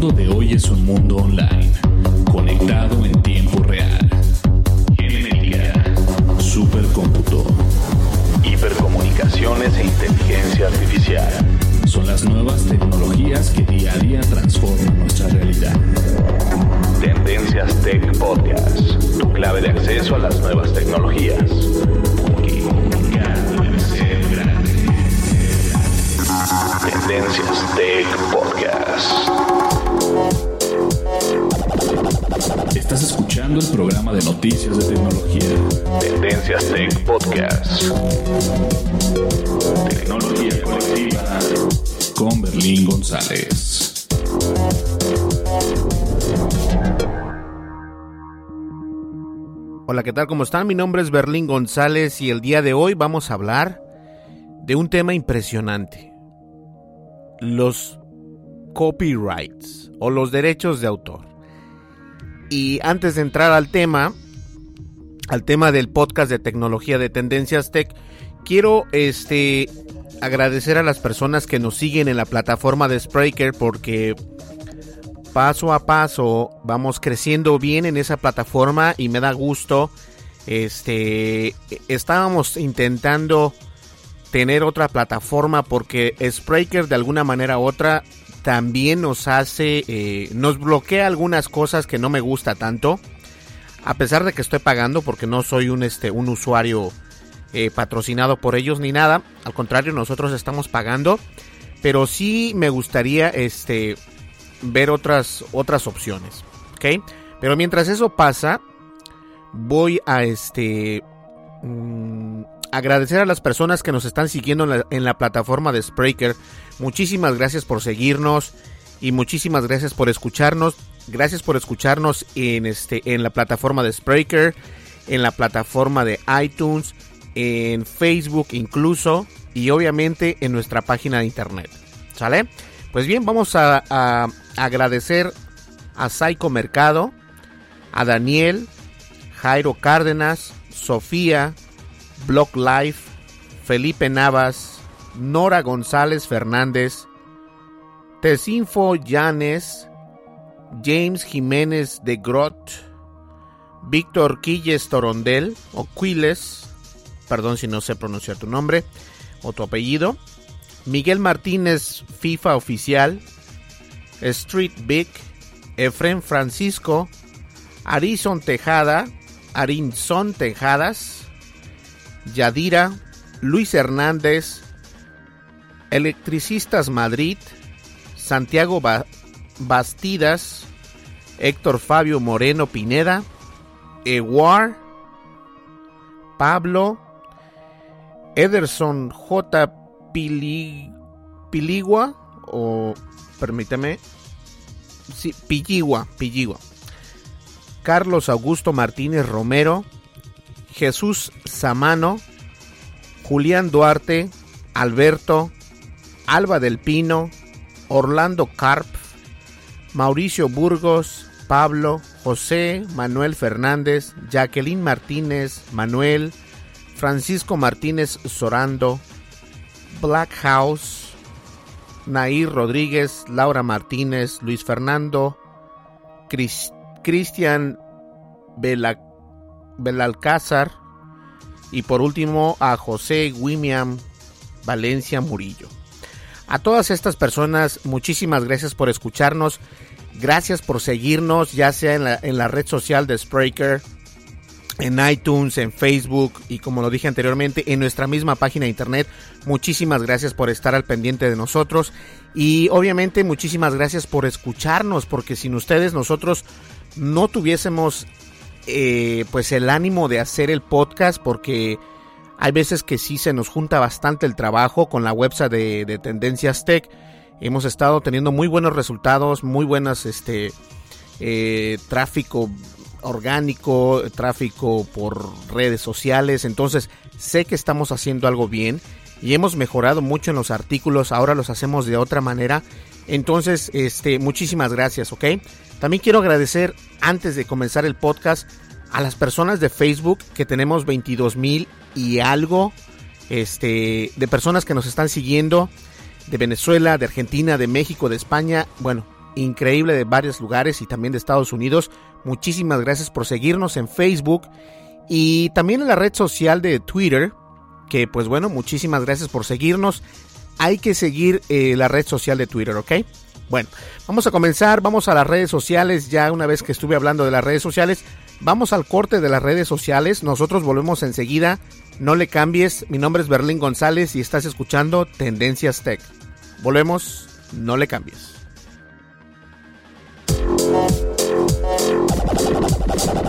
mundo de hoy es un mundo online, conectado en tiempo real. Genética, supercómputo, hipercomunicaciones e inteligencia artificial. Son las nuevas tecnologías que día a día transforman nuestra realidad. Tendencias Tech Podcast, tu clave de acceso a las nuevas tecnologías. Tendencias Tech Podcast. Estás escuchando el programa de noticias de tecnología. Tendencias Tech Podcast. Tecnología colectiva con Berlín González. Hola, ¿qué tal? ¿Cómo están? Mi nombre es Berlín González y el día de hoy vamos a hablar de un tema impresionante. Los copyrights o los derechos de autor. Y antes de entrar al tema, al tema del podcast de tecnología de Tendencias Tech, quiero este agradecer a las personas que nos siguen en la plataforma de Spreaker porque paso a paso vamos creciendo bien en esa plataforma y me da gusto. Este estábamos intentando tener otra plataforma porque Spreaker de alguna manera u otra también nos hace, eh, nos bloquea algunas cosas que no me gusta tanto. A pesar de que estoy pagando porque no soy un, este, un usuario eh, patrocinado por ellos ni nada. Al contrario, nosotros estamos pagando. Pero sí me gustaría este, ver otras, otras opciones. ¿Ok? Pero mientras eso pasa, voy a este... mm, agradecer a las personas que nos están siguiendo en la, plataforma de Spreaker. Muchísimas gracias por seguirnos y muchísimas gracias por escucharnos. Gracias por escucharnos en este en la plataforma de Spreaker, en la plataforma de iTunes, en Facebook incluso y obviamente en nuestra página de internet. ¿Sale? Pues bien, vamos a, a agradecer a Psycho Mercado, a Daniel, Jairo Cárdenas, Sofía, Block Life, Felipe Navas, Nora González Fernández, Tesinfo Llanes, James Jiménez de Grot, Víctor Quilles Torondel, o Quiles, perdón si no sé pronunciar tu nombre o tu apellido, Miguel Martínez FIFA Oficial, Street Big, Efren Francisco, Arison Tejada, Arinson Tejadas, Yadira, Luis Hernández, Electricistas Madrid, Santiago Ba- Bastidas, Héctor Fabio Moreno Pineda, Ewar, Pablo, Ederson J. Pili- Piligua, o permíteme, sí, Pilligua, Pilligua, Carlos Augusto Martínez Romero, Jesús Samano, Julián Duarte, Alberto, Alba del Pino, Orlando Carp, Mauricio Burgos, Pablo, José Manuel Fernández, Jacqueline Martínez, Manuel, Francisco Martínez Sorando, Black House, Nair Rodríguez, Laura Martínez, Luis Fernando, Cristian Belalcázar y por último a José William Valencia Murillo. A todas estas personas, muchísimas gracias por escucharnos. Gracias por seguirnos, ya sea en la, en la red social de Spreaker, en iTunes, en Facebook y como lo dije anteriormente, en nuestra misma página de internet. Muchísimas gracias por estar al pendiente de nosotros y obviamente muchísimas gracias por escucharnos porque sin ustedes nosotros no tuviésemos eh, pues el ánimo de hacer el podcast porque hay veces que sí se nos junta bastante el trabajo con la website de, de Tendencias Tech. Hemos estado teniendo muy buenos resultados, muy buenas este eh, tráfico orgánico, tráfico por redes sociales. Entonces sé que estamos haciendo algo bien y hemos mejorado mucho en los artículos. Ahora los hacemos de otra manera. Entonces, este, muchísimas gracias, ¿ok? También quiero agradecer antes de comenzar el podcast a las personas de Facebook que tenemos 22 mil y algo este, de personas que nos están siguiendo de Venezuela, de Argentina, de México, de España. Bueno, increíble de varios lugares y también de Estados Unidos. Muchísimas gracias por seguirnos en Facebook y también en la red social de Twitter. Que pues bueno, muchísimas gracias por seguirnos. Hay que seguir eh, la red social de Twitter, ¿ok? Bueno, vamos a comenzar, vamos a las redes sociales. Ya una vez que estuve hablando de las redes sociales, vamos al corte de las redes sociales. Nosotros volvemos enseguida. No le cambies. Mi nombre es Berlín González y estás escuchando Tendencias Tech. Volvemos, no le cambies.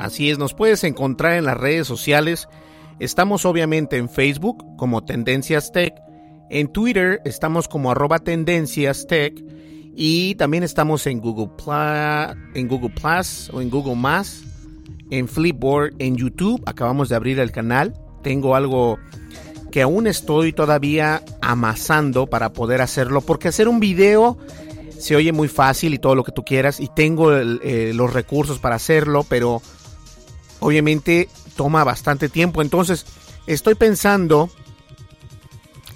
Así es, nos puedes encontrar en las redes sociales. Estamos obviamente en Facebook como Tendencias Tech. En Twitter estamos como arroba Tendencias Tech. Y también estamos en Google, en Google Plus o en Google Más. En Flipboard, en YouTube. Acabamos de abrir el canal. Tengo algo que aún estoy todavía amasando para poder hacerlo. Porque hacer un video se oye muy fácil y todo lo que tú quieras. Y tengo eh, los recursos para hacerlo. Pero obviamente toma bastante tiempo. Entonces, estoy pensando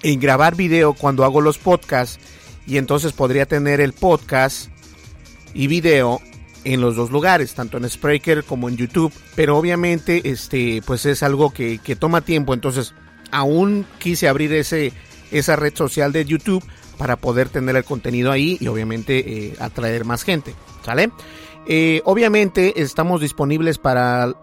en grabar video cuando hago los podcasts y entonces podría tener el podcast y video en los dos lugares, tanto en Spreaker como en YouTube, pero obviamente este pues es algo que, toma tiempo, entonces aún quise abrir ese esa red social de YouTube para poder tener el contenido ahí y obviamente eh, atraer más gente, ¿sale? Eh, obviamente estamos disponibles para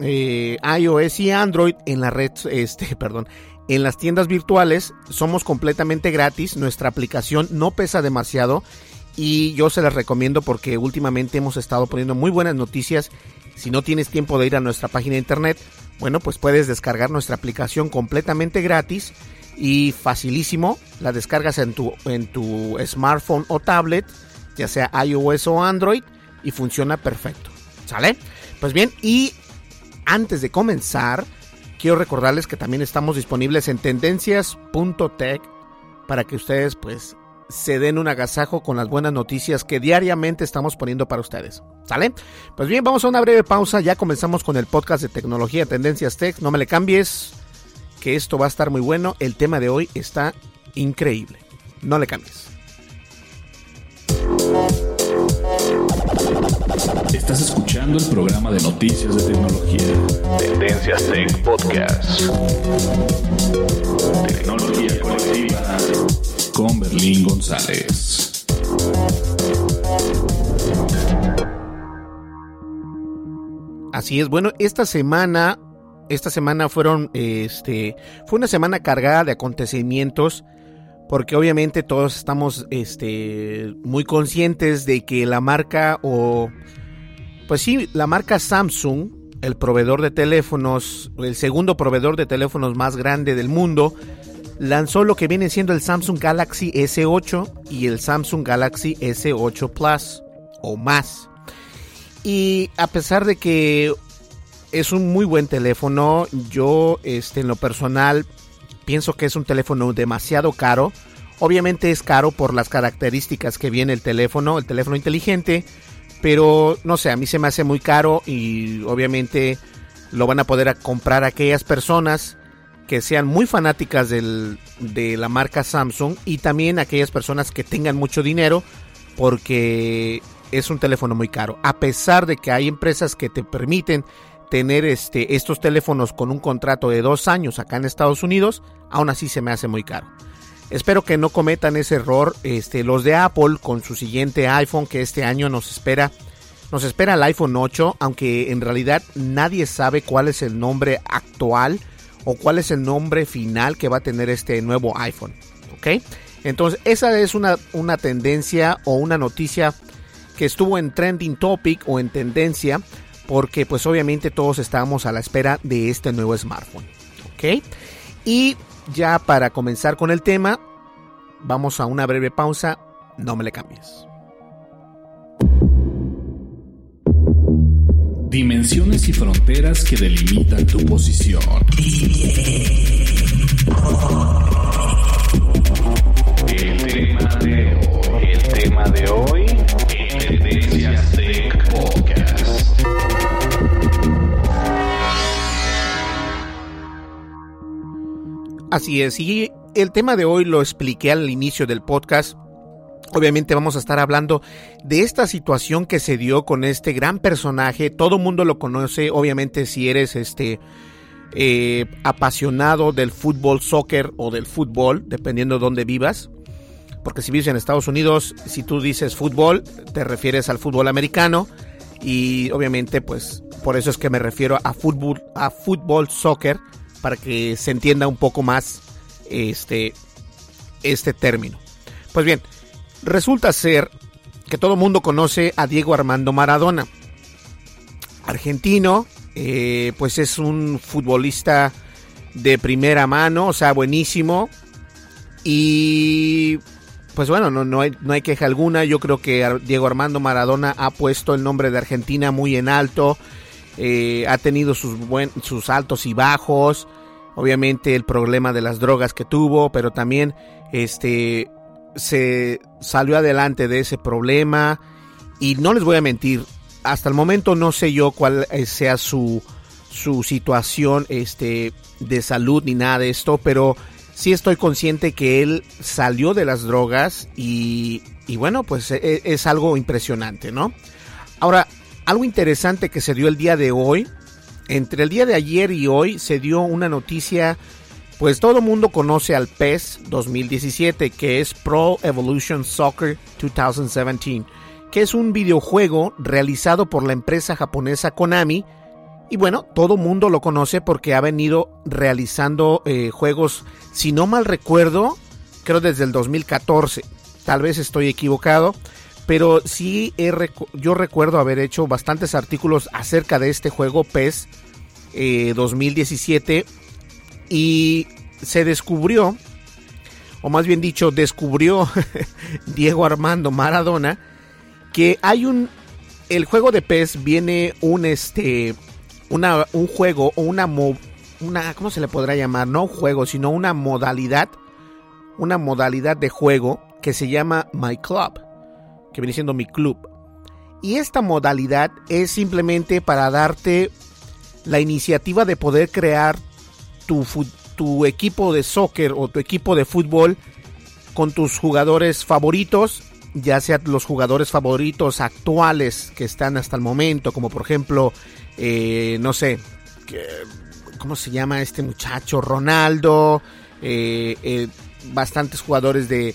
eh, iOS y Android en la red, este, perdón, en las tiendas virtuales. Somos completamente gratis. Nuestra aplicación no pesa demasiado y yo se las recomiendo porque últimamente hemos estado poniendo muy buenas noticias. Si no tienes tiempo de ir a nuestra página de internet, bueno, pues puedes descargar nuestra aplicación completamente gratis y facilísimo. La descargas en tu, en tu smartphone o tablet, ya sea iOS o Android, y funciona perfecto. ¿Sale? Pues bien, y antes de comenzar, quiero recordarles que también estamos disponibles en tendencias.tech para que ustedes pues se den un agasajo con las buenas noticias que diariamente estamos poniendo para ustedes. ¿Sale? Pues bien, vamos a una breve pausa. Ya comenzamos con el podcast de tecnología Tendencias Tech. No me le cambies, que esto va a estar muy bueno. El tema de hoy está increíble. No le cambies. Estás escuchando el programa de noticias de tecnología. Tendencias Tech Podcast. Tecnología colectiva con Berlín González. Así es, bueno, esta semana, esta semana fueron, este, fue una semana cargada de acontecimientos porque obviamente todos estamos este, muy conscientes de que la marca o pues sí, la marca Samsung el proveedor de teléfonos, el segundo proveedor de teléfonos más grande del mundo, lanzó lo que viene siendo el Samsung Galaxy S8 y el Samsung Galaxy S8 Plus o más. Y a pesar de que es un muy buen teléfono, yo este, en lo personal pienso que es un teléfono demasiado caro. Obviamente es caro por las características que viene el teléfono, el teléfono inteligente, pero no sé, a mí se me hace muy caro y obviamente lo van a poder comprar aquellas personas que sean muy fanáticas del, de la marca Samsung y también aquellas personas que tengan mucho dinero porque es un teléfono muy caro. A pesar de que hay empresas que te permiten tener este, estos teléfonos con un contrato de dos años acá en Estados Unidos, aún así se me hace muy caro. Espero que no cometan ese error este, los de Apple con su siguiente iPhone que este año nos espera. Nos espera el iPhone 8, aunque en realidad nadie sabe cuál es el nombre actual o cuál es el nombre final que va a tener este nuevo iPhone. ¿Ok? Entonces, esa es una, una tendencia o una noticia que estuvo en trending topic o en tendencia porque pues obviamente todos estábamos a la espera de este nuevo smartphone. ¿Ok? Y ya para comenzar con el tema, vamos a una breve pausa, no me le cambies. Dimensiones y fronteras que delimitan tu posición. El tema de hoy, el tema de hoy, Así es, y el tema de hoy lo expliqué al inicio del podcast. Obviamente vamos a estar hablando de esta situación que se dio con este gran personaje. Todo mundo lo conoce, obviamente si eres este eh, apasionado del fútbol, soccer o del fútbol, dependiendo de dónde vivas. Porque si vives en Estados Unidos, si tú dices fútbol, te refieres al fútbol americano. Y obviamente, pues por eso es que me refiero a fútbol, a fútbol, soccer, para que se entienda un poco más este, este término. Pues bien, resulta ser que todo el mundo conoce a Diego Armando Maradona. Argentino, eh, pues es un futbolista de primera mano, o sea, buenísimo. Y pues bueno, no, no, hay, no hay queja alguna. Yo creo que Diego Armando Maradona ha puesto el nombre de Argentina muy en alto. Eh, ha tenido sus, buen, altos y bajos. Obviamente el problema de las drogas que tuvo, pero también este se salió adelante de ese problema. Y no les voy a mentir, hasta el momento no sé yo cuál sea su, su situación este, de salud ni nada de esto, pero sí estoy consciente que él salió de las drogas y, y bueno, pues es, es algo impresionante, ¿no? Ahora, algo interesante que se dio el día de hoy, entre el día de ayer y hoy se dio una noticia, pues todo el mundo conoce al PES 2017, que es Pro Evolution Soccer 2017, que es un videojuego realizado por la empresa japonesa Konami. Y bueno, todo mundo lo conoce porque ha venido realizando eh, juegos, si no mal recuerdo, creo desde el 2014. Tal vez estoy equivocado, pero sí he yo recuerdo haber hecho bastantes artículos acerca de este juego PES eh, 2017 y se descubrió, o más bien dicho, descubrió Diego Armando Maradona que hay un, el juego de PES viene un este, una, un juego o una, una, ¿cómo se le podrá llamar? No un juego, sino una modalidad, una modalidad de juego que se llama My Club que viene siendo mi club. Y esta modalidad es simplemente para darte la iniciativa de poder crear tu, tu equipo de soccer o tu equipo de fútbol con tus jugadores favoritos, ya sea los jugadores favoritos actuales que están hasta el momento, como por ejemplo, eh, no sé, ¿cómo se llama este muchacho? Ronaldo, eh, eh, bastantes jugadores de,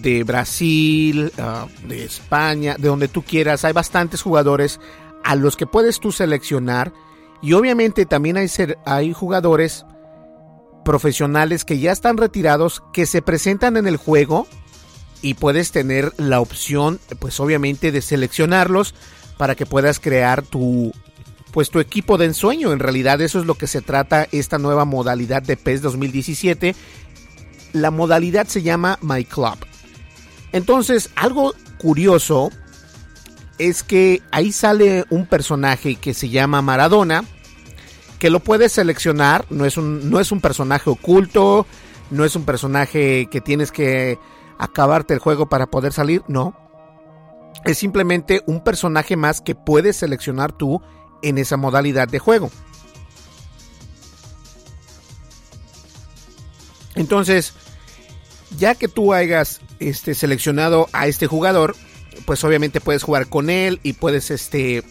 de Brasil, uh, de España, de donde tú quieras. Hay bastantes jugadores a los que puedes tú seleccionar. Y obviamente también hay, ser, hay jugadores profesionales que ya están retirados, que se presentan en el juego y puedes tener la opción, pues obviamente, de seleccionarlos para que puedas crear tu, pues tu equipo de ensueño. En realidad eso es lo que se trata esta nueva modalidad de PES 2017. La modalidad se llama My Club. Entonces, algo curioso es que ahí sale un personaje que se llama Maradona, que lo puedes seleccionar, no es un, no es un personaje oculto, no es un personaje que tienes que acabarte el juego para poder salir, no. Es simplemente un personaje más que puedes seleccionar tú en esa modalidad de juego. Entonces, ya que tú hayas este, seleccionado a este jugador, pues obviamente puedes jugar con él y puedes este,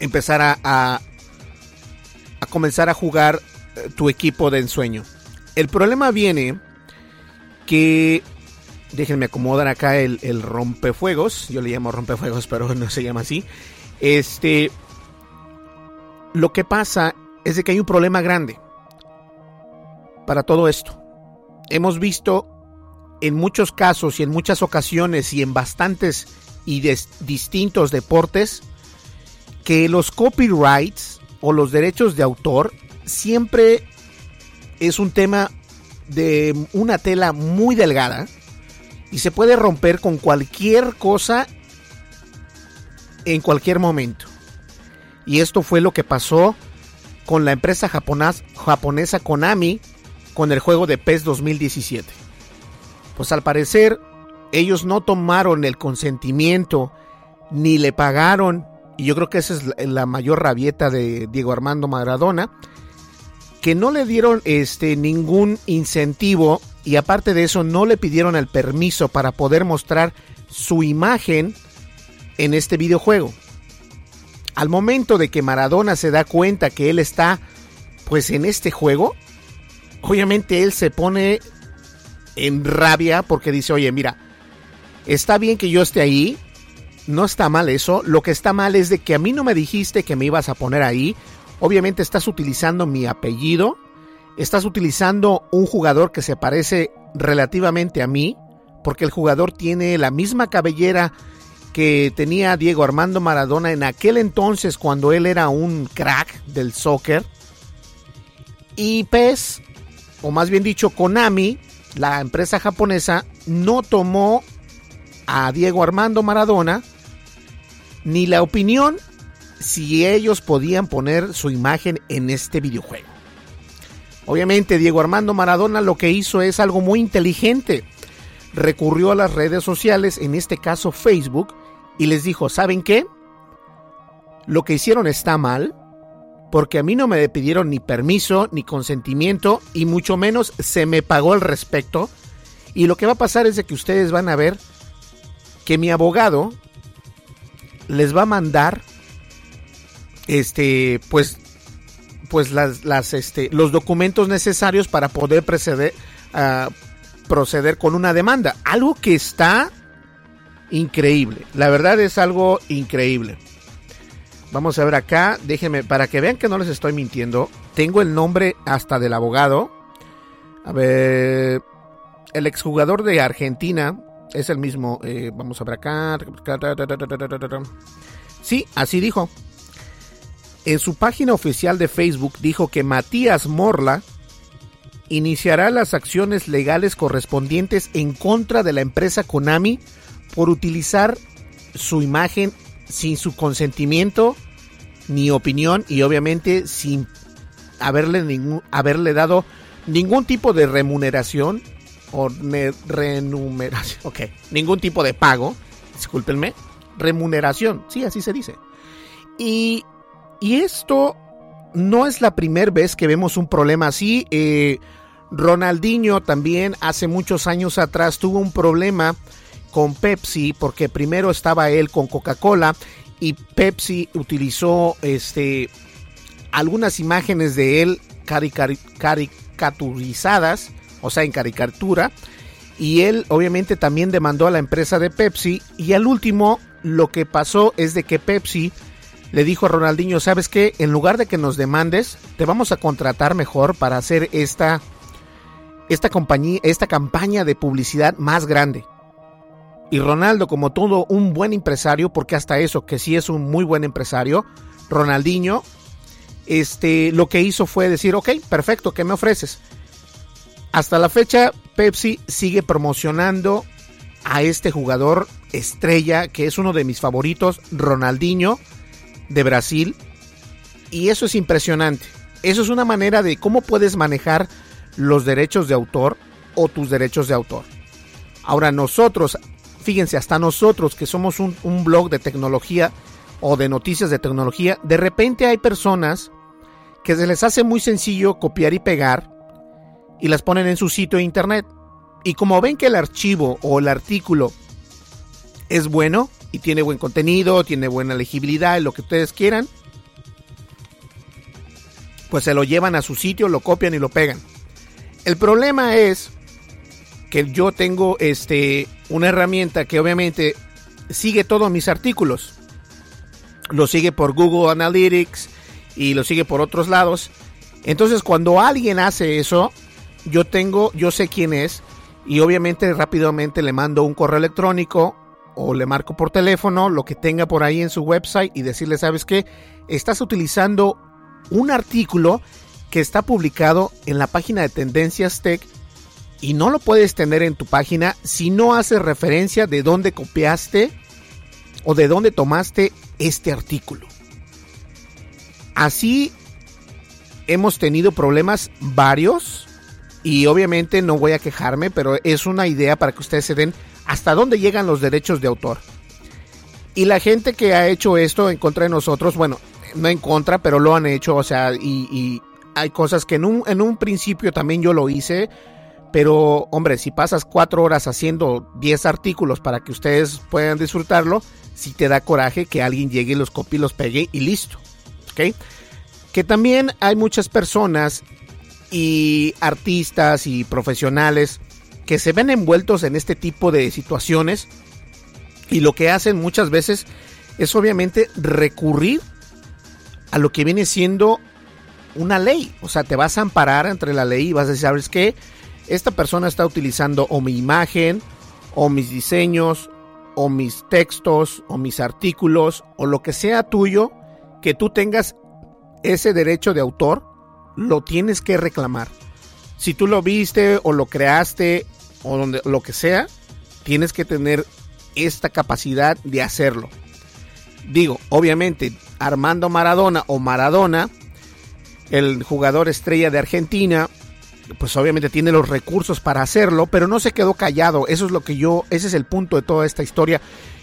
empezar a, comenzar a jugar eh, tu equipo de ensueño. El problema viene que déjenme acomodar acá el, el, rompefuegos. Yo le llamo rompefuegos, pero no se llama así. Este. Lo que pasa es de que hay un problema grande para todo esto. Hemos visto en muchos casos y en muchas ocasiones y en bastantes y distintos deportes que los copyrights o los derechos de autor siempre es un tema de una tela muy delgada y se puede romper con cualquier cosa en cualquier momento. Y esto fue lo que pasó con la empresa japonesa Konami con el juego de PES 2017. Pues al parecer ellos no tomaron el consentimiento ni le pagaron, y yo creo que esa es la mayor rabieta de Diego Armando Maradona, que no le dieron este ningún incentivo y aparte de eso no le pidieron el permiso para poder mostrar su imagen en este videojuego. Al momento de que Maradona se da cuenta que él está pues en este juego, obviamente él se pone en rabia porque dice, oye, mira, está bien que yo esté ahí, no está mal eso, lo que está mal es de que a mí no me dijiste que me ibas a poner ahí, obviamente estás utilizando mi apellido, estás utilizando un jugador que se parece relativamente a mí, porque el jugador tiene la misma cabellera que tenía Diego Armando Maradona en aquel entonces cuando él era un crack del soccer. Y PES, o más bien dicho Konami, la empresa japonesa no tomó a Diego Armando Maradona ni la opinión si ellos podían poner su imagen en este videojuego. Obviamente Diego Armando Maradona lo que hizo es algo muy inteligente. Recurrió a las redes sociales, en este caso Facebook, y les dijo, ¿saben qué? Lo que hicieron está mal, porque a mí no me pidieron ni permiso ni consentimiento y mucho menos se me pagó al respecto. Y lo que va a pasar es de que ustedes van a ver que mi abogado les va a mandar este pues pues las, las este los documentos necesarios para poder proceder uh, proceder con una demanda, algo que está increíble. La verdad es algo increíble. Vamos a ver acá, déjenme, para que vean que no les estoy mintiendo, tengo el nombre hasta del abogado. A ver, el exjugador de Argentina es el mismo. Eh, vamos a ver acá. Sí, así dijo. En su página oficial de Facebook dijo que Matías Morla iniciará las acciones legales correspondientes en contra de la empresa Konami por utilizar su imagen sin su consentimiento ni opinión y obviamente sin haberle, ningún, haberle dado ningún tipo de remuneración o renumeración, ok, ningún tipo de pago, discúlpenme, remuneración, sí, así se dice. Y, y esto no es la primera vez que vemos un problema así. Eh, Ronaldinho también hace muchos años atrás tuvo un problema con Pepsi porque primero estaba él con Coca-Cola y Pepsi utilizó este algunas imágenes de él caricaturizadas, o sea, en caricatura, y él obviamente también demandó a la empresa de Pepsi y al último lo que pasó es de que Pepsi le dijo a Ronaldinho, ¿sabes qué? En lugar de que nos demandes, te vamos a contratar mejor para hacer esta esta compañía, esta campaña de publicidad más grande. Y Ronaldo, como todo un buen empresario, porque hasta eso, que sí es un muy buen empresario, Ronaldinho, este, lo que hizo fue decir, ok, perfecto, ¿qué me ofreces? Hasta la fecha, Pepsi sigue promocionando a este jugador estrella, que es uno de mis favoritos, Ronaldinho, de Brasil. Y eso es impresionante. Eso es una manera de cómo puedes manejar los derechos de autor o tus derechos de autor. Ahora nosotros, fíjense, hasta nosotros que somos un, blog de tecnología o de noticias de tecnología, de repente hay personas que se les hace muy sencillo copiar y pegar y las ponen en su sitio de internet. Y como ven que el archivo o el artículo es bueno y tiene buen contenido, tiene buena legibilidad, lo que ustedes quieran, pues se lo llevan a su sitio, lo copian y lo pegan. El problema es que yo tengo este una herramienta que obviamente sigue todos mis artículos. Lo sigue por Google Analytics y lo sigue por otros lados. Entonces, cuando alguien hace eso, yo tengo, yo sé quién es y obviamente rápidamente le mando un correo electrónico o le marco por teléfono lo que tenga por ahí en su website y decirle, ¿sabes qué? Estás utilizando un artículo que está publicado en la página de Tendencias Tech y no lo puedes tener en tu página si no haces referencia de dónde copiaste o de dónde tomaste este artículo. Así hemos tenido problemas varios y obviamente no voy a quejarme, pero es una idea para que ustedes se den hasta dónde llegan los derechos de autor. Y la gente que ha hecho esto en contra de nosotros, bueno, no en contra, pero lo han hecho, o sea, y, hay cosas que en un, en un principio también yo lo hice, pero hombre, si pasas cuatro horas haciendo 10 artículos para que ustedes puedan disfrutarlo, si te da coraje que alguien llegue, los copie, los pegue y listo. Que también hay muchas personas y artistas y profesionales que se ven envueltos en este tipo de situaciones y lo que hacen muchas veces es obviamente recurrir a lo que viene siendo una ley. O sea, te vas a amparar entre la ley y vas a decir, ¿sabes qué? Esta persona está utilizando o mi imagen, o mis diseños, o mis textos, o mis artículos, o lo que sea tuyo, que tú tengas ese derecho de autor, lo tienes que reclamar. Si tú lo viste o lo creaste o donde, lo que sea, tienes que tener esta capacidad de hacerlo. Digo, obviamente, Armando Maradona o Maradona, el jugador estrella de Argentina, pues obviamente tiene los recursos para hacerlo, pero no se quedó callado. Eso es lo que yo, ese es el punto de toda esta historia.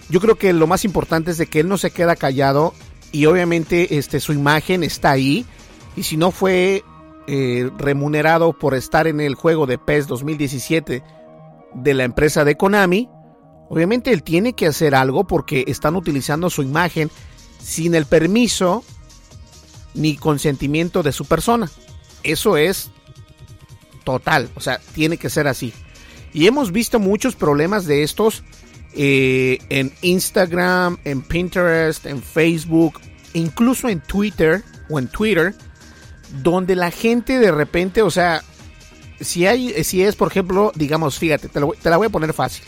Yo creo que lo más importante es de que él no se queda callado y obviamente este su imagen está ahí y si no fue eh, remunerado por estar en el juego de PES 2017 de la empresa de Konami, obviamente él tiene que hacer algo porque están utilizando su imagen sin el permiso ni consentimiento de su persona. Eso es total, o sea, tiene que ser así. Y hemos visto muchos problemas de estos eh, en Instagram, en Pinterest, en Facebook, incluso en Twitter o en Twitter, donde la gente de repente, o sea, si hay, si es, por ejemplo, digamos, fíjate, te, la voy a poner fácil.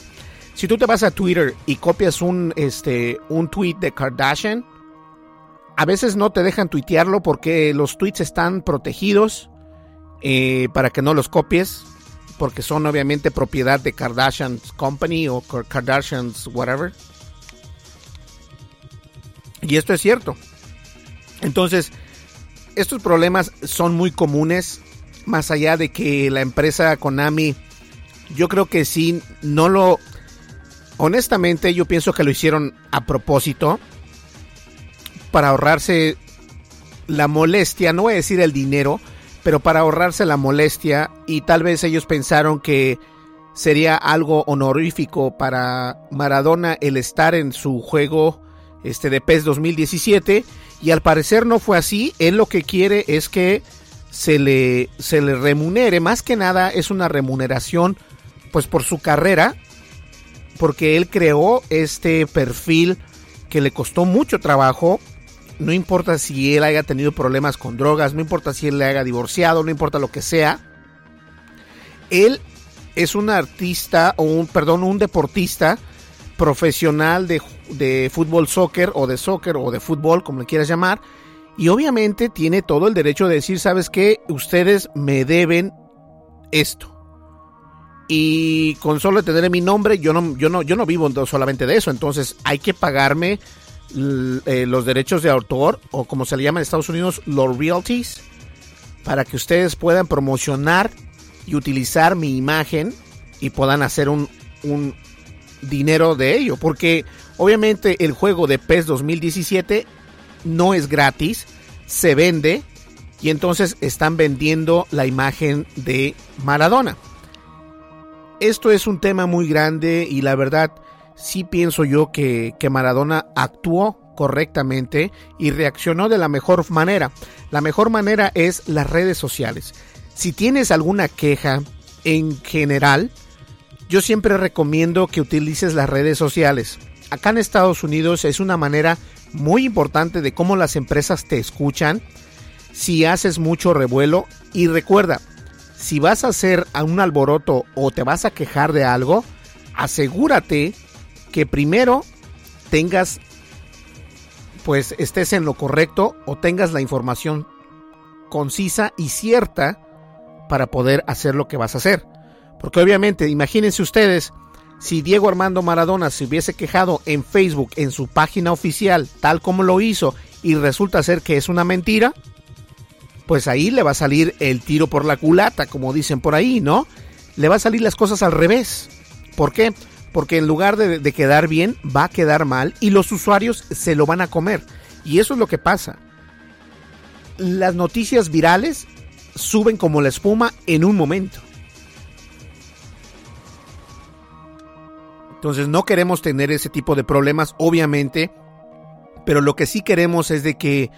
Si tú te vas a Twitter y copias un, este, un tweet de Kardashian, a veces no te dejan tuitearlo porque los tweets están protegidos eh, para que no los copies, porque son obviamente propiedad de Kardashian's Company o Kardashian's whatever. Y esto es cierto. Entonces, estos problemas son muy comunes, más allá de que la empresa Konami, yo creo que sí, no lo... Honestamente, yo pienso que lo hicieron a propósito para ahorrarse la molestia, no voy a decir el dinero, pero para ahorrarse la molestia y tal vez ellos pensaron que sería algo honorífico para Maradona el estar en su juego este de PES 2017 y al parecer no fue así, él lo que quiere es que se le se le remunere, más que nada es una remuneración pues por su carrera porque él creó este perfil que le costó mucho trabajo no importa si él haya tenido problemas con drogas, no importa si él le haya divorciado, no importa lo que sea. Él es un artista o un, perdón, un deportista profesional de, de fútbol soccer o de soccer o de fútbol, como le quieras llamar. Y obviamente tiene todo el derecho de decir, ¿sabes qué? Ustedes me deben esto. Y con solo tener mi nombre, yo no, yo no, yo no vivo solamente de eso. Entonces hay que pagarme eh, los derechos de autor, o como se le llama en Estados Unidos, los royalties, para que ustedes puedan promocionar y utilizar mi imagen y puedan hacer un, un dinero de ello. Porque obviamente el juego de PES 2017 no es gratis, se vende y entonces están vendiendo la imagen de Maradona. Esto es un tema muy grande y la verdad sí pienso yo que, que Maradona actuó correctamente y reaccionó de la mejor manera. La mejor manera es las redes sociales. Si tienes alguna queja en general, yo siempre recomiendo que utilices las redes sociales. Acá en Estados Unidos es una manera muy importante de cómo las empresas te escuchan si haces mucho revuelo y recuerda, si vas a hacer un alboroto o te vas a quejar de algo, asegúrate que primero tengas pues estés en lo correcto o tengas la información concisa y cierta para poder hacer lo que vas a hacer. Porque obviamente, imagínense ustedes, si Diego Armando Maradona se hubiese quejado en Facebook, en su página oficial, tal como lo hizo, y resulta ser que es una mentira, pues ahí le va a salir el tiro por la culata, como dicen por ahí, ¿no? Le va a salir las cosas al revés. ¿Por qué? Porque en lugar de, de quedar bien, va a quedar mal y los usuarios se lo van a comer. Y eso es lo que pasa. Las noticias virales suben como la espuma en un momento. Entonces no queremos tener ese tipo de problemas, obviamente, pero lo que sí queremos es de que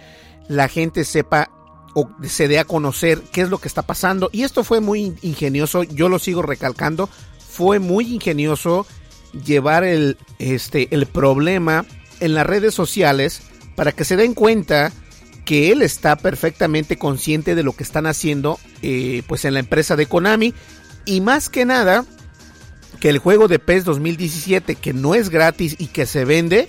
la gente sepa o se dé a conocer qué es lo que está pasando. Y esto fue muy ingenioso, yo lo sigo recalcando, fue muy ingenioso llevar el, este, el problema en las redes sociales para que se den cuenta que él está perfectamente consciente de lo que están haciendo eh, pues en la empresa de Konami y más que nada que el juego de PES 2017, que no es gratis y que se vende,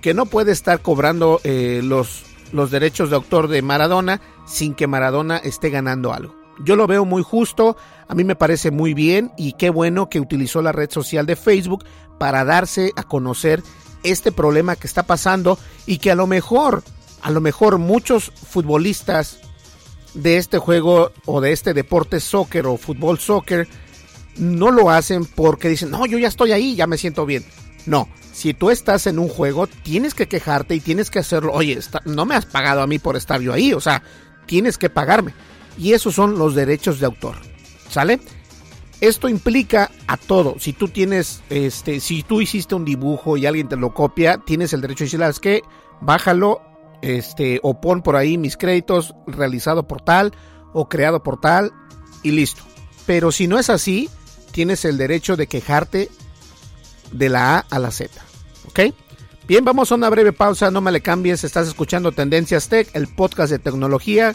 que no puede estar cobrando eh, los, los derechos de autor de Maradona sin que Maradona esté ganando algo. Yo lo veo muy justo, a mí me parece muy bien y qué bueno que utilizó la red social de Facebook para darse a conocer este problema que está pasando y que a lo mejor, a lo mejor muchos futbolistas de este juego o de este deporte soccer o fútbol soccer no lo hacen porque dicen, no, yo ya estoy ahí, ya me siento bien. No, si tú estás en un juego, tienes que quejarte y tienes que hacerlo. Oye, no me has pagado a mí por estar yo ahí, o sea, tienes que pagarme. Y esos son los derechos de autor. ¿Sale? Esto implica a todo. Si tú tienes, este, si tú hiciste un dibujo y alguien te lo copia, tienes el derecho de decirle, es que bájalo, este, o pon por ahí mis créditos realizado por tal o creado por tal y listo. Pero si no es así, tienes el derecho de quejarte de la A a la Z. ¿Ok? Bien, vamos a una breve pausa, no me le cambies, estás escuchando Tendencias Tech, el podcast de tecnología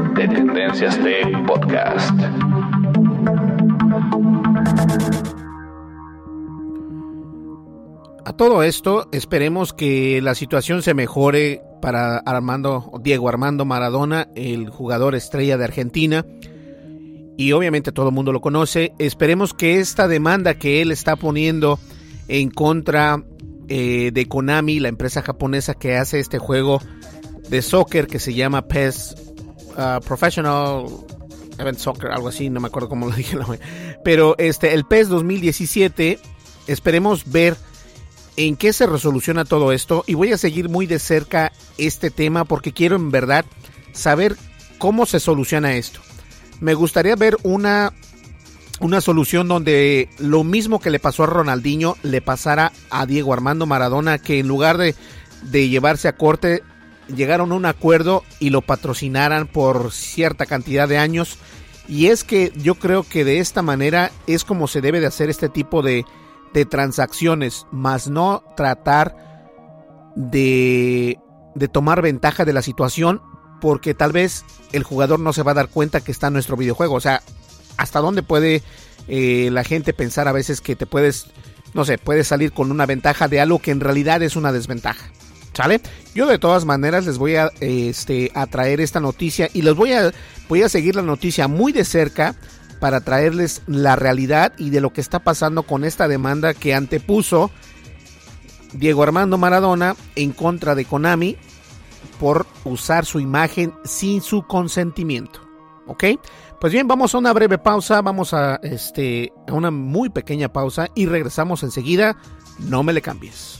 de Tendencias Tech Podcast. A todo esto, esperemos que la situación se mejore para Armando Diego Armando Maradona, el jugador estrella de Argentina y obviamente todo el mundo lo conoce. Esperemos que esta demanda que él está poniendo en contra eh, de Konami, la empresa japonesa que hace este juego de soccer que se llama PES uh, Professional Event Soccer, algo así, no me acuerdo cómo lo dije. Pero este, el PES 2017, esperemos ver en qué se resoluciona todo esto y voy a seguir muy de cerca este tema porque quiero en verdad saber cómo se soluciona esto me gustaría ver una, una solución donde lo mismo que le pasó a Ronaldinho le pasara a Diego Armando Maradona, que en lugar de, de llevarse a corte, llegaron a un acuerdo y lo patrocinaran por cierta cantidad de años. Y es que yo creo que de esta manera es como se debe de hacer este tipo de, de transacciones, más no tratar de, de tomar ventaja de la situación porque tal vez el jugador no se va a dar cuenta que está en nuestro videojuego. O sea, hasta dónde puede eh, la gente pensar a veces que te puedes, no sé, puedes salir con una ventaja de algo que en realidad es una desventaja. ¿Sale? Yo de todas maneras les voy a, este, traer esta noticia y les voy a, voy a seguir la noticia muy de cerca para traerles la realidad y de lo que está pasando con esta demanda que antepuso Diego Armando Maradona en contra de Konami por usar su imagen sin su consentimiento. ¿Ok? Pues bien, vamos a una breve pausa, vamos a, este, a una muy pequeña pausa y regresamos enseguida. No me le cambies.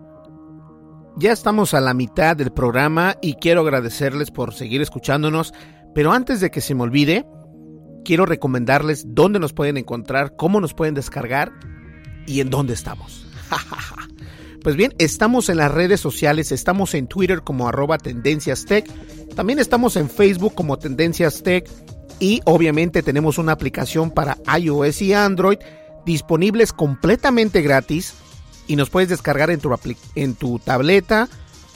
Ya estamos a la mitad del programa y quiero agradecerles por seguir escuchándonos, pero antes de que se me olvide, quiero recomendarles dónde nos pueden encontrar, cómo nos pueden descargar y en dónde estamos. Pues bien, estamos en las redes sociales, estamos en Twitter como arroba Tendencias Tech, también estamos en Facebook como Tendencias Tech y obviamente tenemos una aplicación para iOS y Android disponibles completamente gratis y nos puedes descargar en tu, en tu tableta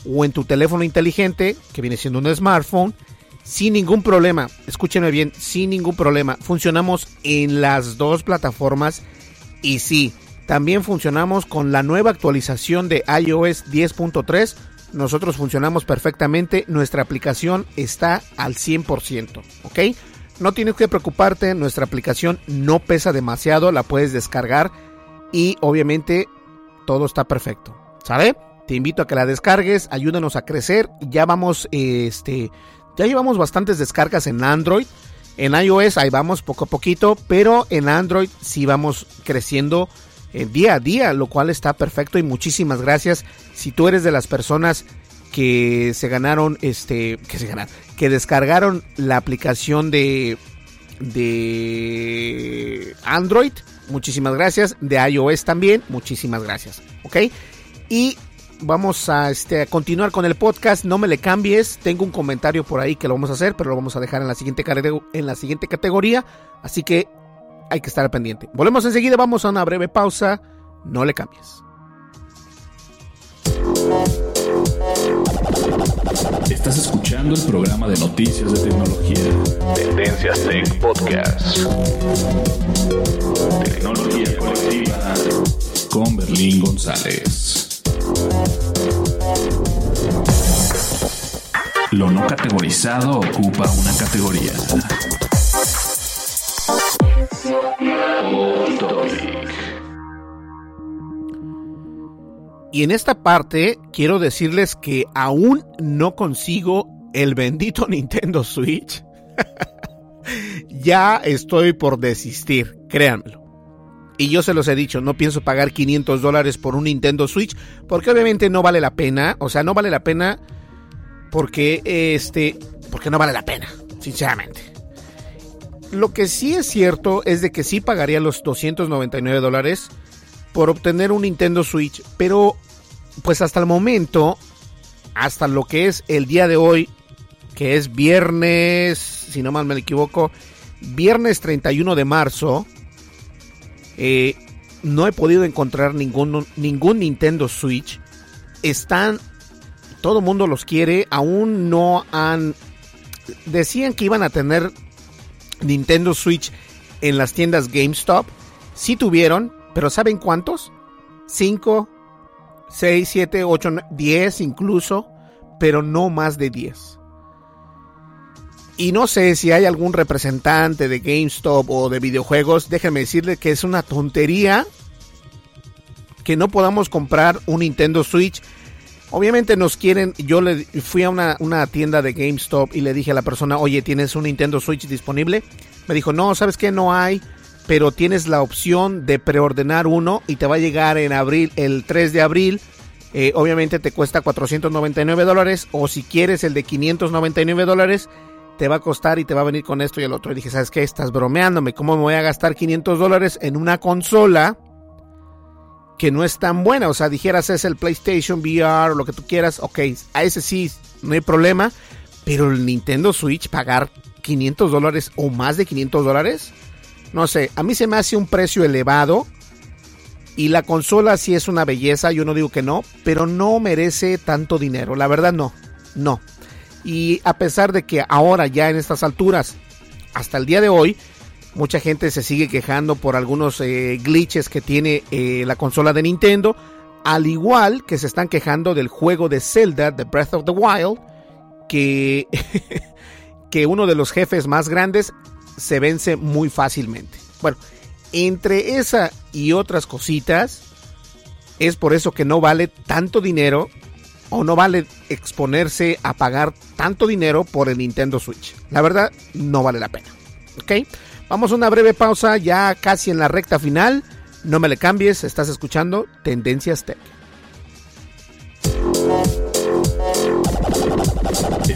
o en tu teléfono inteligente, que viene siendo un smartphone, sin ningún problema. Escúchenme bien, sin ningún problema. Funcionamos en las dos plataformas y sí, también funcionamos con la nueva actualización de iOS 10.3. Nosotros funcionamos perfectamente. Nuestra aplicación está al 100%. ¿Ok? No tienes que preocuparte. Nuestra aplicación no pesa demasiado. La puedes descargar. Y obviamente todo está perfecto. ¿Sabe? Te invito a que la descargues. Ayúdanos a crecer. Ya vamos, este. Ya llevamos bastantes descargas en Android. En iOS ahí vamos poco a poquito. Pero en Android sí vamos creciendo eh, día a día, lo cual está perfecto y muchísimas gracias. Si tú eres de las personas que se ganaron, este, que se ganaron, que descargaron la aplicación de, de Android, muchísimas gracias. De iOS también, muchísimas gracias. ¿Ok? Y vamos a, este, a continuar con el podcast. No me le cambies. Tengo un comentario por ahí que lo vamos a hacer, pero lo vamos a dejar en la siguiente, en la siguiente categoría. Así que hay que estar pendiente. Volvemos enseguida, vamos a una breve pausa. No le cambies. Estás escuchando el programa de noticias de tecnología. Tendencias Tech Podcast. Tecnología colectiva con Berlín González. Lo no categorizado ocupa una categoría. Y en esta parte quiero decirles que aún no consigo el bendito Nintendo Switch. ya estoy por desistir, créanmelo. Y yo se los he dicho, no pienso pagar 500 dólares por un Nintendo Switch, porque obviamente no vale la pena. O sea, no vale la pena porque este, porque no vale la pena, sinceramente. Lo que sí es cierto es de que sí pagaría los 299 dólares por obtener un Nintendo Switch, pero pues hasta el momento, hasta lo que es el día de hoy, que es viernes, si no mal me equivoco, viernes 31 de marzo, eh, no he podido encontrar ningún, ningún Nintendo Switch. Están, todo el mundo los quiere, aún no han... Decían que iban a tener Nintendo Switch en las tiendas GameStop. Sí tuvieron, pero ¿saben cuántos? 5, 6, 7, 8, 10 incluso, pero no más de 10. Y no sé si hay algún representante de GameStop o de videojuegos, déjenme decirle que es una tontería que no podamos comprar un Nintendo Switch. Obviamente nos quieren, yo le fui a una, una, tienda de GameStop y le dije a la persona, oye, ¿tienes un Nintendo Switch disponible? Me dijo, no, ¿sabes qué? No hay, pero tienes la opción de preordenar uno y te va a llegar en abril, el 3 de abril. Eh, obviamente te cuesta 499 dólares o si quieres el de 599 dólares te va a costar y te va a venir con esto y el otro. Y dije, ¿sabes qué? Estás bromeándome. ¿Cómo me voy a gastar 500 dólares en una consola que no es tan buena? O sea, dijeras es el PlayStation VR o lo que tú quieras. Ok, a ese sí, no hay problema. Pero el Nintendo Switch, pagar 500 dólares o más de 500 dólares, no sé, a mí se me hace un precio elevado. Y la consola sí es una belleza, yo no digo que no, pero no merece tanto dinero. La verdad no, no. Y a pesar de que ahora ya en estas alturas, hasta el día de hoy, mucha gente se sigue quejando por algunos eh, glitches que tiene eh, la consola de Nintendo, al igual que se están quejando del juego de Zelda, The Breath of the Wild, que, que uno de los jefes más grandes se vence muy fácilmente. Bueno, entre esa y otras cositas, es por eso que no vale tanto dinero o no vale exponerse a pagar tanto dinero por el Nintendo Switch. La verdad, no vale la pena. ¿Ok? Vamos a una breve pausa ya casi en la recta final. No me le cambies, estás escuchando Tendencias Tech.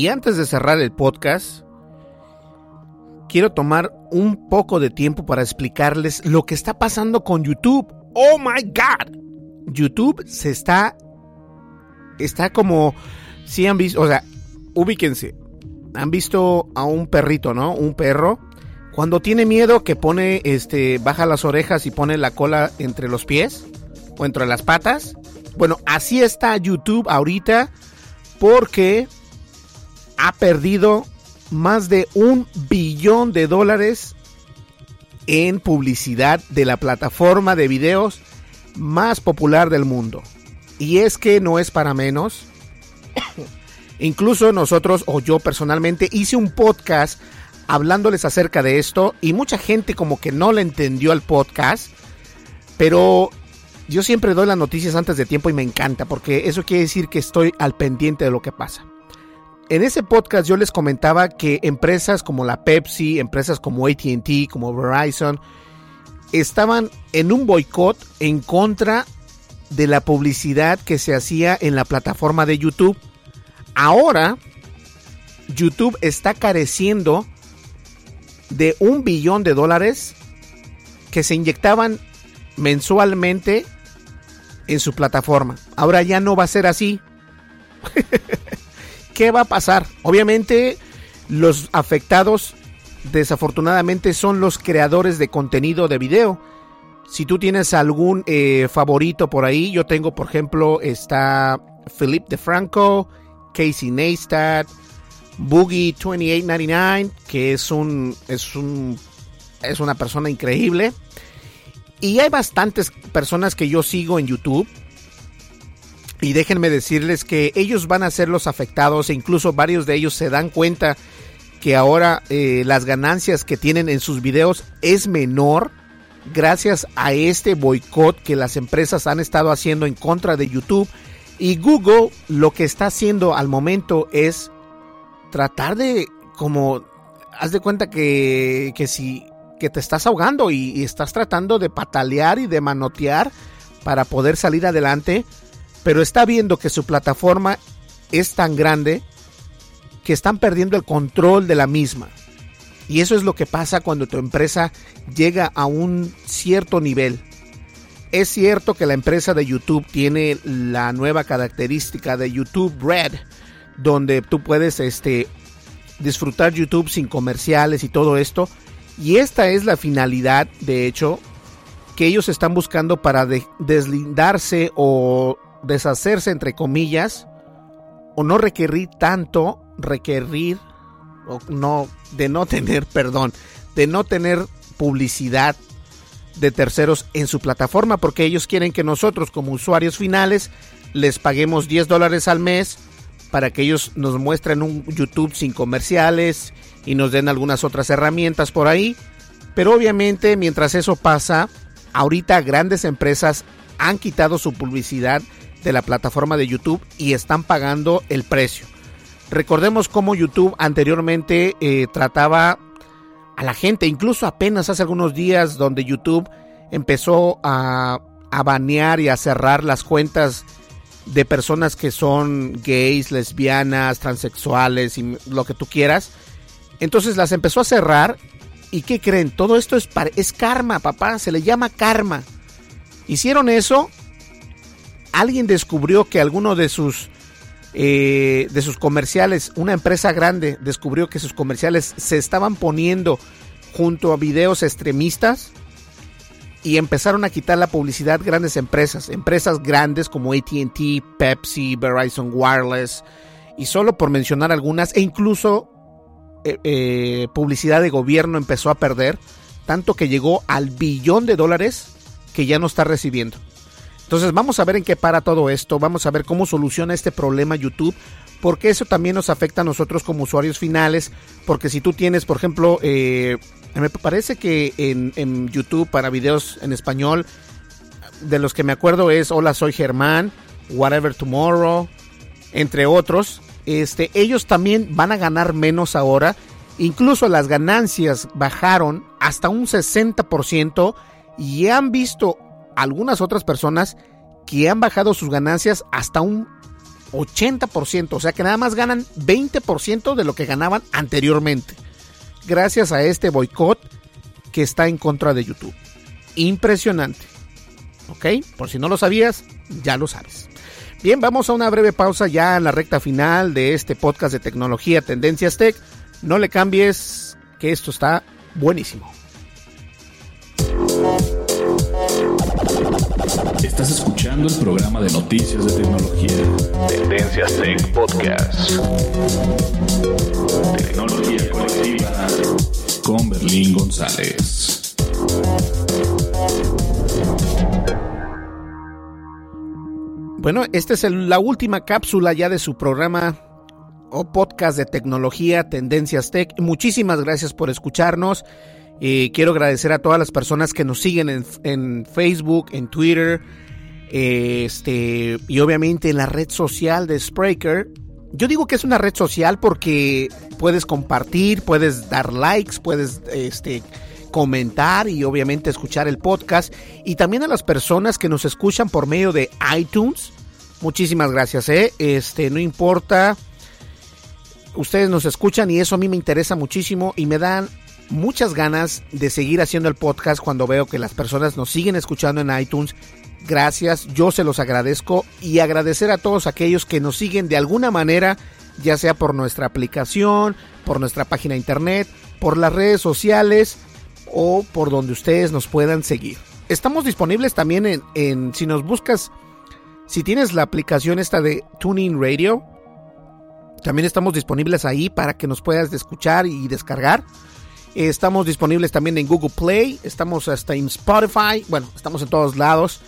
Y antes de cerrar el podcast, quiero tomar un poco de tiempo para explicarles lo que está pasando con YouTube. Oh my God. YouTube se está está como si han visto, o sea, ubíquense. Han visto a un perrito, ¿no? Un perro cuando tiene miedo que pone este baja las orejas y pone la cola entre los pies o entre las patas. Bueno, así está YouTube ahorita porque ha perdido más de un billón de dólares en publicidad de la plataforma de videos más popular del mundo. Y es que no es para menos. Incluso nosotros o yo personalmente hice un podcast hablándoles acerca de esto y mucha gente como que no le entendió al podcast. Pero yo siempre doy las noticias antes de tiempo y me encanta porque eso quiere decir que estoy al pendiente de lo que pasa. En ese podcast yo les comentaba que empresas como la Pepsi, empresas como ATT, como Verizon, estaban en un boicot en contra de la publicidad que se hacía en la plataforma de YouTube. Ahora, YouTube está careciendo de un billón de dólares que se inyectaban mensualmente en su plataforma. Ahora ya no va a ser así. ¿Qué va a pasar? Obviamente los afectados desafortunadamente son los creadores de contenido de video si tú tienes algún eh, favorito por ahí, yo tengo, por ejemplo, está Philippe DeFranco, Casey Neistat, Boogie 2899, que es un, es un es una persona increíble. Y hay bastantes personas que yo sigo en YouTube. Y déjenme decirles que ellos van a ser los afectados e incluso varios de ellos se dan cuenta que ahora eh, las ganancias que tienen en sus videos es menor gracias a este boicot que las empresas han estado haciendo en contra de YouTube. Y Google lo que está haciendo al momento es tratar de, como, haz de cuenta que, que si que te estás ahogando y, y estás tratando de patalear y de manotear para poder salir adelante, pero está viendo que su plataforma es tan grande que están perdiendo el control de la misma. Y eso es lo que pasa cuando tu empresa llega a un cierto nivel. Es cierto que la empresa de YouTube tiene la nueva característica de YouTube Red, donde tú puedes este, disfrutar YouTube sin comerciales y todo esto. Y esta es la finalidad, de hecho, que ellos están buscando para deslindarse o deshacerse, entre comillas, o no requerir tanto, requerir, no, de no tener, perdón, de no tener publicidad de terceros en su plataforma, porque ellos quieren que nosotros como usuarios finales les paguemos 10 dólares al mes para que ellos nos muestren un YouTube sin comerciales y nos den algunas otras herramientas por ahí. Pero obviamente mientras eso pasa, ahorita grandes empresas han quitado su publicidad de la plataforma de YouTube y están pagando el precio. Recordemos cómo YouTube anteriormente eh, trataba a la gente, incluso apenas hace algunos días donde YouTube empezó a, a banear y a cerrar las cuentas de personas que son gays, lesbianas, transexuales y lo que tú quieras. Entonces las empezó a cerrar. ¿Y qué creen? Todo esto es, es karma, papá. Se le llama karma. Hicieron eso. Alguien descubrió que alguno de sus, eh, de sus comerciales, una empresa grande, descubrió que sus comerciales se estaban poniendo junto a videos extremistas y empezaron a quitar la publicidad grandes empresas, empresas grandes como ATT, Pepsi, Verizon Wireless, y solo por mencionar algunas, e incluso eh, eh, publicidad de gobierno empezó a perder, tanto que llegó al billón de dólares que ya no está recibiendo. Entonces vamos a ver en qué para todo esto, vamos a ver cómo soluciona este problema YouTube, porque eso también nos afecta a nosotros como usuarios finales, porque si tú tienes, por ejemplo, eh, me parece que en, YouTube para videos en español, de los que me acuerdo es Hola, soy Germán, Whatever Tomorrow, entre otros. Este, ellos también van a ganar menos ahora. Incluso las ganancias bajaron hasta un 60% y han visto algunas otras personas que han bajado sus ganancias hasta un 80%, o sea que nada más ganan 20% de lo que ganaban anteriormente gracias a este boicot que está en contra de YouTube. Impresionante. ¿Ok? Por si no lo sabías, ya lo sabes. Bien, vamos a una breve pausa ya en la recta final de este podcast de tecnología Tendencias Tech. No le cambies, que esto está buenísimo. Estás escuchando el programa de noticias de tecnología. Tendencias Tech Podcast. Tecnología colectiva con Berlín González. Bueno, esta es la última cápsula ya de su programa o podcast de tecnología Tendencias Tech. Muchísimas gracias por escucharnos. Eh, quiero agradecer a todas las personas que nos siguen en, Facebook, en Twitter, este, y obviamente en la red social de Spreaker. Yo digo que es una red social porque puedes compartir, puedes dar likes, puedes este, comentar y obviamente escuchar el podcast. Y también a las personas que nos escuchan por medio de iTunes. Muchísimas gracias, ¿eh? Este, no importa. Ustedes nos escuchan y eso a mí me interesa muchísimo y me dan muchas ganas de seguir haciendo el podcast cuando veo que las personas nos siguen escuchando en iTunes. Gracias, yo se los agradezco y agradecer a todos aquellos que nos siguen de alguna manera, ya sea por nuestra aplicación, por nuestra página internet, por las redes sociales o por donde ustedes nos puedan seguir. Estamos disponibles también en, en si nos buscas, si tienes la aplicación esta de Tuning Radio, también estamos disponibles ahí para que nos puedas escuchar y descargar. Estamos disponibles también en Google Play, estamos hasta en Spotify, bueno, estamos en todos lados.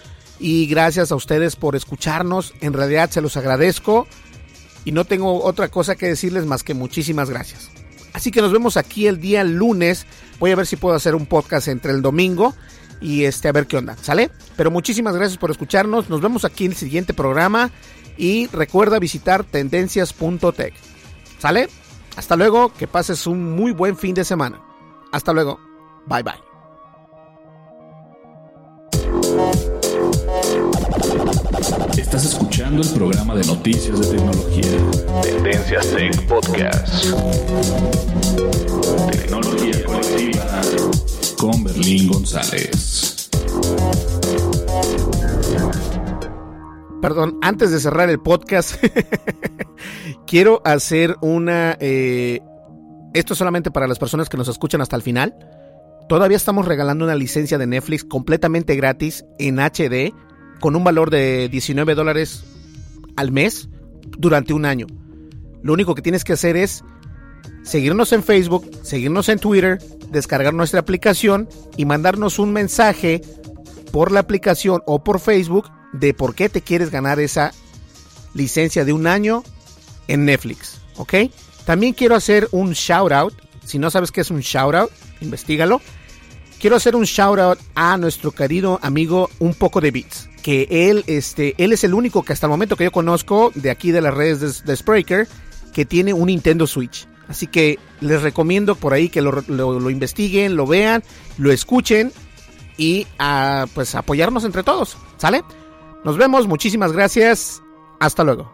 Y gracias a ustedes por escucharnos, en realidad se los agradezco. Y no tengo otra cosa que decirles más que muchísimas gracias. Así que nos vemos aquí el día lunes. Voy a ver si puedo hacer un podcast entre el domingo y este a ver qué onda, ¿sale? Pero muchísimas gracias por escucharnos. Nos vemos aquí en el siguiente programa y recuerda visitar tendencias.tech. ¿Sale? Hasta luego, que pases un muy buen fin de semana. Hasta luego. Bye bye. Estás escuchando el programa de noticias de tecnología. Tendencias Tech Podcast. Tecnología colectiva con Berlín González. Perdón, antes de cerrar el podcast, quiero hacer una eh, esto es solamente para las personas que nos escuchan hasta el final. Todavía estamos regalando una licencia de Netflix completamente gratis en HD con un valor de 19 dólares al mes durante un año. Lo único que tienes que hacer es seguirnos en Facebook, seguirnos en Twitter, descargar nuestra aplicación y mandarnos un mensaje por la aplicación o por Facebook de por qué te quieres ganar esa licencia de un año en Netflix. ¿Ok? También quiero hacer un shout out. Si no sabes qué es un shout out, investigalo. Quiero hacer un shout out a nuestro querido amigo Un poco de Beats. Que él, este, él es el único que hasta el momento que yo conozco de aquí de las redes de, Spreaker que tiene un Nintendo Switch. Así que les recomiendo por ahí que lo, investiguen, lo vean, lo escuchen y pues apoyarnos entre todos. ¿Sale? Nos vemos, muchísimas gracias. Hasta luego.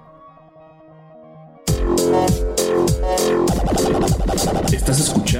Estás escuchando